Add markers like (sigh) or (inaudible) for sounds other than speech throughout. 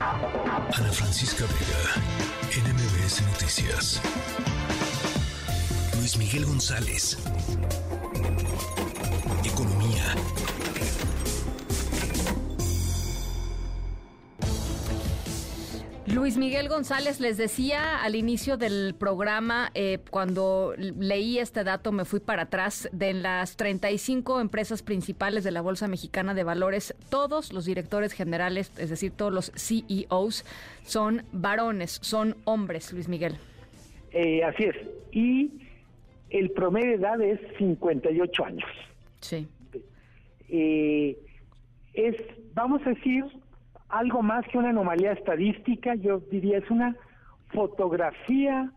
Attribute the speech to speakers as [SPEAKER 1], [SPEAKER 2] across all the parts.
[SPEAKER 1] Ana Francisca Vega, NMBS Noticias. Luis Miguel González.
[SPEAKER 2] Luis Miguel González, les decía al inicio del programa, eh, cuando leí este dato, me fui para atrás, de las 35 empresas principales de la Bolsa Mexicana de Valores, todos los directores generales, es decir, todos los CEOs, son varones, son hombres, Luis Miguel.
[SPEAKER 3] Eh, así es. Y el promedio de edad es 58 años.
[SPEAKER 2] Sí.
[SPEAKER 3] Eh, es, vamos a decir, algo más que una anomalía estadística, yo diría es una fotografía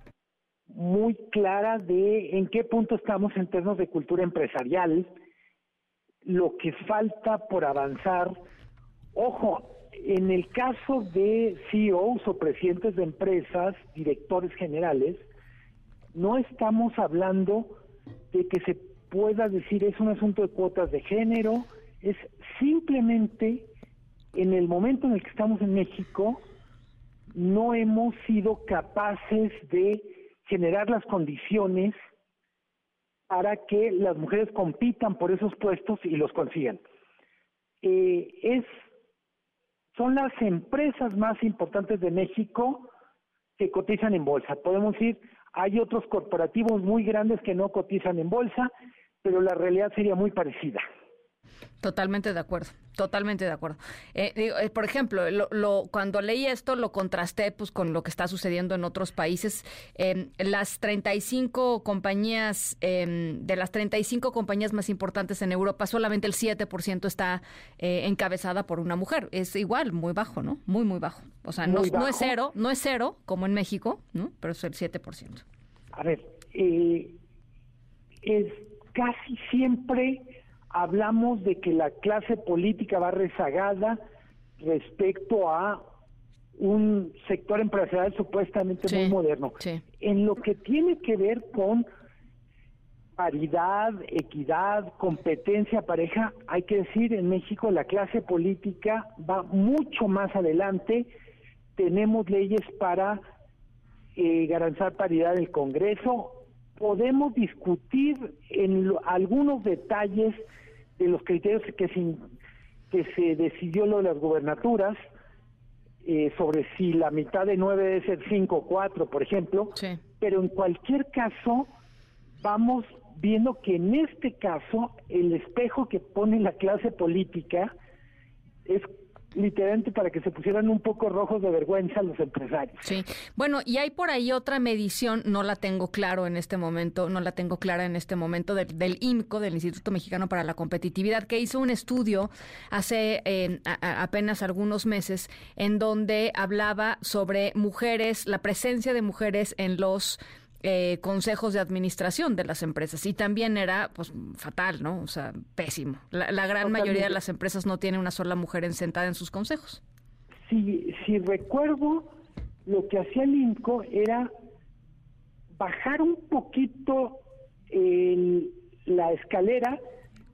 [SPEAKER 3] muy clara de en qué punto estamos en términos de cultura empresarial, lo que falta por avanzar. Ojo, en el caso de CEOs o presidentes de empresas, directores generales, no estamos hablando de que se pueda decir es un asunto de cuotas de género, es simplemente en el momento en el que estamos en México, no hemos sido capaces de generar las condiciones para que las mujeres compitan por esos puestos y los consigan. Eh, es, son las empresas más importantes de México que cotizan en bolsa. Podemos decir, hay otros corporativos muy grandes que no cotizan en bolsa, pero la realidad sería muy parecida.
[SPEAKER 2] Totalmente de acuerdo, totalmente de acuerdo. Eh, eh, por ejemplo, lo, cuando leí esto lo contrasté pues con lo que está sucediendo en otros países. Eh, las 35 compañías, em, de las 35 compañías más importantes en Europa, solamente el 7% está eh, encabezada por una mujer. Es igual, muy bajo, ¿no? Muy, muy bajo. O sea, no, no, es cero, no es cero como en México, ¿no? Pero es el 7%.
[SPEAKER 3] A ver, es casi siempre hablamos de que la clase política va rezagada respecto a un sector empresarial supuestamente muy moderno. En lo que tiene que ver con paridad, equidad, competencia pareja, hay que decir, en México la clase política va mucho más adelante. Tenemos leyes para eh, garantizar paridad en el Congreso. Podemos discutir en algunos detalles de los criterios que se, que se decidió lo de las gubernaturas, eh, sobre si la mitad de nueve debe ser cinco o cuatro, por ejemplo, pero en cualquier caso vamos viendo que en este caso el espejo que pone la clase política es literalmente para que se pusieran un poco rojos de vergüenza los empresarios.
[SPEAKER 2] Sí, bueno, y hay por ahí otra medición, no la tengo claro en este momento, no la tengo clara en este momento, del IMCO, del Instituto Mexicano para la Competitividad, que hizo un estudio hace eh, apenas algunos meses en donde hablaba sobre mujeres, la presencia de mujeres en los eh, consejos de administración de las empresas y también era pues fatal, ¿no? O sea, pésimo. La, gran mayoría de las empresas no tiene una sola mujer sentada en sus consejos.
[SPEAKER 3] Si, si recuerdo, lo que hacía el INCO era bajar un poquito la escalera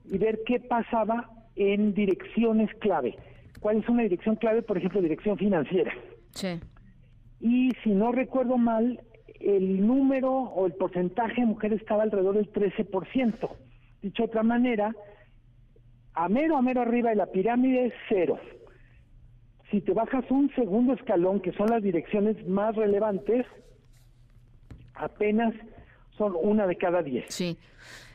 [SPEAKER 3] y ver qué pasaba en direcciones clave. ¿Cuál es una dirección clave? Por ejemplo, dirección financiera.
[SPEAKER 2] Sí.
[SPEAKER 3] Y si no recuerdo mal, el número o el porcentaje de mujeres estaba alrededor del 13%. Dicho de otra manera, a mero, a mero arriba de la pirámide es cero. Si te bajas un segundo escalón, que son las direcciones más relevantes, apenas son una de cada diez.
[SPEAKER 2] Sí.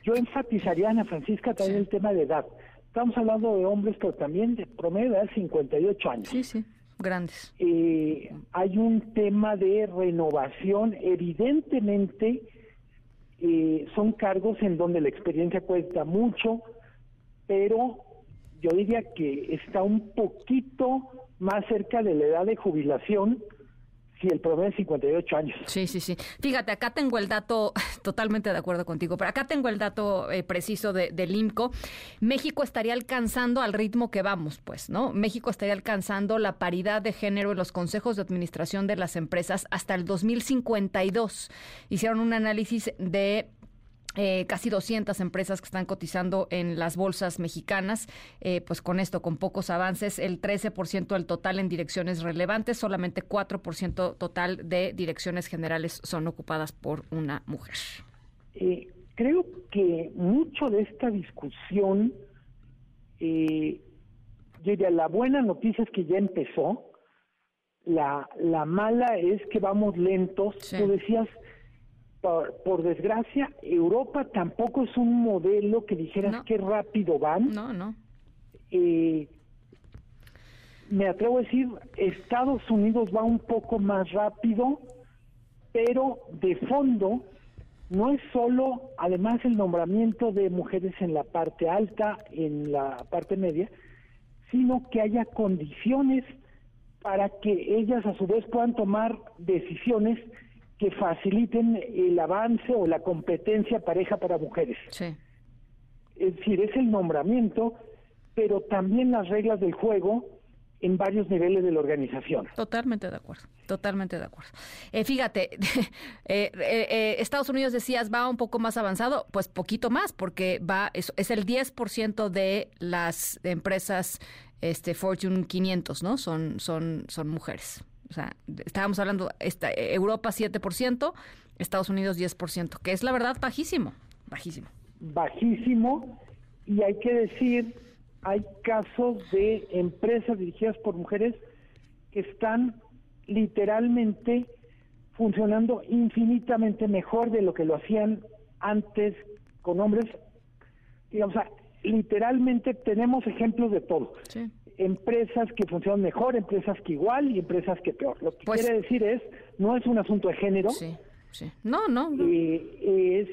[SPEAKER 3] Yo enfatizaría, Ana Francisca, también el tema de edad. Estamos hablando de hombres, pero también de promedio de edad 58 años.
[SPEAKER 2] Sí, sí grandes.
[SPEAKER 3] Eh, hay un tema de renovación, evidentemente eh, son cargos en donde la experiencia cuesta mucho, pero yo diría que está un poquito más cerca de la edad de jubilación Sí, el promedio es 58 años.
[SPEAKER 2] Sí, sí, sí. Fíjate, acá tengo el dato, (laughs) totalmente de acuerdo contigo, pero acá tengo el dato eh, preciso de, del IMCO. México estaría alcanzando al ritmo que vamos, pues, ¿no? México estaría alcanzando la paridad de género en los consejos de administración de las empresas hasta el 2052. Hicieron un análisis de eh, casi 200 empresas que están cotizando en las bolsas mexicanas, eh, pues con esto, con pocos avances, el 13% del total en direcciones relevantes, solamente 4% total de direcciones generales son ocupadas por una mujer.
[SPEAKER 3] Eh, creo que mucho de esta discusión, eh, diría, la buena noticia es que ya empezó, la, la mala es que vamos lentos, tú decías, por, desgracia, Europa tampoco es un modelo que dijeras qué rápido van.
[SPEAKER 2] No, no.
[SPEAKER 3] Eh, me atrevo a decir, Estados Unidos va un poco más rápido, pero de fondo no es solo, además, el nombramiento de mujeres en la parte alta, en la parte media, sino que haya condiciones para que ellas a su vez puedan tomar decisiones que faciliten el avance o la competencia pareja para mujeres.
[SPEAKER 2] Sí.
[SPEAKER 3] Es decir, es el nombramiento, pero también las reglas del juego en varios niveles de la organización.
[SPEAKER 2] Totalmente de acuerdo, totalmente de acuerdo. Eh, fíjate, (laughs) eh, eh, Estados Unidos decías va un poco más avanzado, pues poquito más, porque va es, es el 10% de las empresas este Fortune 500, ¿no? Son son son mujeres. O sea, estábamos hablando, esta, Europa 7%, Estados Unidos 10%, que es la verdad bajísimo, bajísimo.
[SPEAKER 3] Bajísimo, y hay que decir, hay casos de empresas dirigidas por mujeres que están literalmente funcionando infinitamente mejor de lo que lo hacían antes con hombres. Digamos, literalmente tenemos ejemplos de todo.
[SPEAKER 2] Sí
[SPEAKER 3] empresas que funcionan mejor, empresas que igual y empresas que peor. Lo que pues quiere decir es, no es un asunto de género.
[SPEAKER 2] Sí, sí. No, no.
[SPEAKER 3] Eh, es,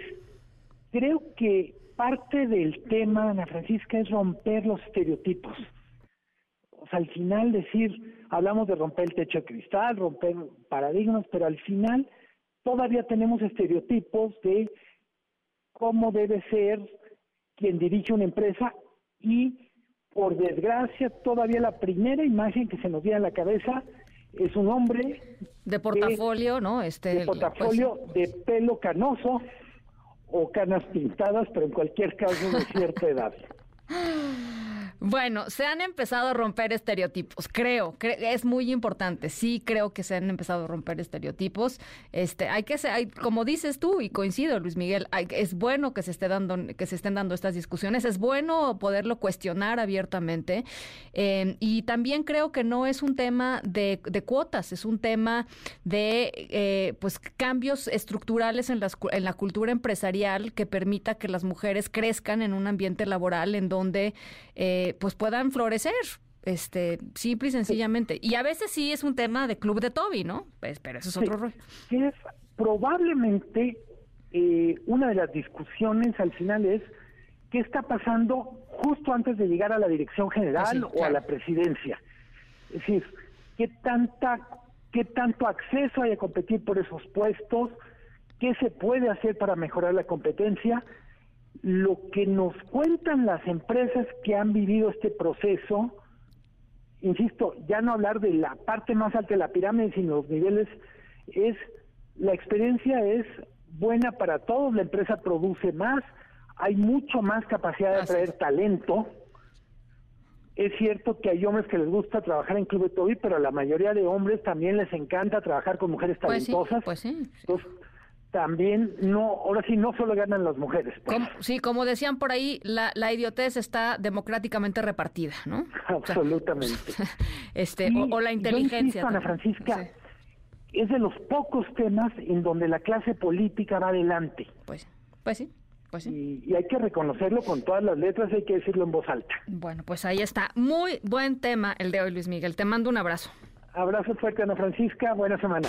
[SPEAKER 3] creo que parte del tema, Ana Francisca, es romper los estereotipos. O sea, al final decir, hablamos de romper el techo de cristal, romper paradigmas, pero al final todavía tenemos estereotipos de cómo debe ser quien dirige una empresa y por desgracia, todavía la primera imagen que se nos viene a la cabeza es un hombre
[SPEAKER 2] de portafolio, ¿no? Este
[SPEAKER 3] de portafolio pues, de pelo canoso o canas pintadas, pero en cualquier caso de cierta edad. (laughs)
[SPEAKER 2] Bueno, se han empezado a romper estereotipos, creo, es muy importante. Sí, creo que se han empezado a romper estereotipos. Este, hay que ser, hay, como dices tú y coincido, Luis Miguel, es bueno que se esté dando, que se estén dando estas discusiones. Es bueno poderlo cuestionar abiertamente. Eh, y también creo que no es un tema de, cuotas, es un tema de, eh, pues, cambios estructurales en, las, en la cultura empresarial que permita que las mujeres crezcan en un ambiente laboral en donde eh, pues puedan florecer este simple y sencillamente. Y a veces sí es un tema de club de Toby, ¿no? Pues, pero eso es otro rollo.
[SPEAKER 3] es probablemente eh, una de las discusiones al final es qué está pasando justo antes de llegar a la dirección general o a la presidencia. Es decir, qué tanta qué tanto acceso hay a competir por esos puestos, qué se puede hacer para mejorar la competencia lo que nos cuentan las empresas que han vivido este proceso, insisto, ya no hablar de la parte más alta de la pirámide, sino los niveles, es la experiencia es buena para todos, la empresa produce más, hay mucho más capacidad de atraer talento. Es cierto que hay hombres que les gusta trabajar en Club de Toby, pero a la mayoría de hombres también les encanta trabajar con mujeres
[SPEAKER 2] pues
[SPEAKER 3] talentosas.
[SPEAKER 2] Pues sí,
[SPEAKER 3] también no, ahora sí no solo ganan las mujeres.
[SPEAKER 2] Pues. sí, como decían por ahí, la, la, idiotez está democráticamente repartida, ¿no?
[SPEAKER 3] Absolutamente. (laughs)
[SPEAKER 2] este, o, la inteligencia.
[SPEAKER 3] Ana Francisca, es de los pocos temas en donde la clase política va adelante.
[SPEAKER 2] Pues, pues sí. Pues
[SPEAKER 3] sí. Y, hay que reconocerlo con todas las letras, hay que decirlo en voz alta.
[SPEAKER 2] Bueno, pues ahí está. Muy buen tema el de hoy, Luis Miguel. Te mando un abrazo.
[SPEAKER 3] Abrazo fuerte, Ana Francisca. Buena semana.